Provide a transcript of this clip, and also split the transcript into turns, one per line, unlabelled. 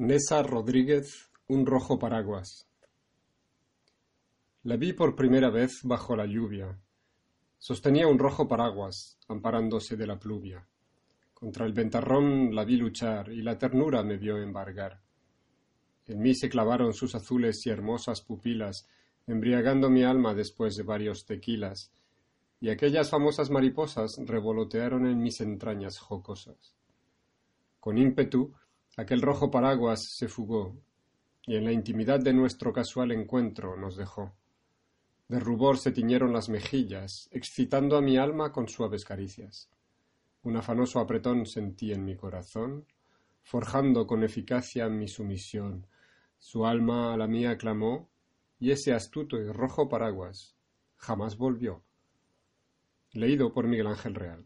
Nessa Rodríguez, un rojo paraguas. La vi por primera vez bajo la lluvia. Sostenía un rojo paraguas, amparándose de la pluvia. Contra el ventarrón la vi luchar y la ternura me vio embargar. En mí se clavaron sus azules y hermosas pupilas, embriagando mi alma después de varios tequilas, y aquellas famosas mariposas revolotearon en mis entrañas jocosas. Con ímpetu, aquel rojo paraguas se fugó, y en la intimidad de nuestro casual encuentro nos dejó. De rubor se tiñeron las mejillas, excitando a mi alma con suaves caricias. Un afanoso apretón sentí en mi corazón, forjando con eficacia mi sumisión. Su alma a la mía clamó, y ese astuto y rojo paraguas jamás volvió. Leído por Miguel Ángel Real.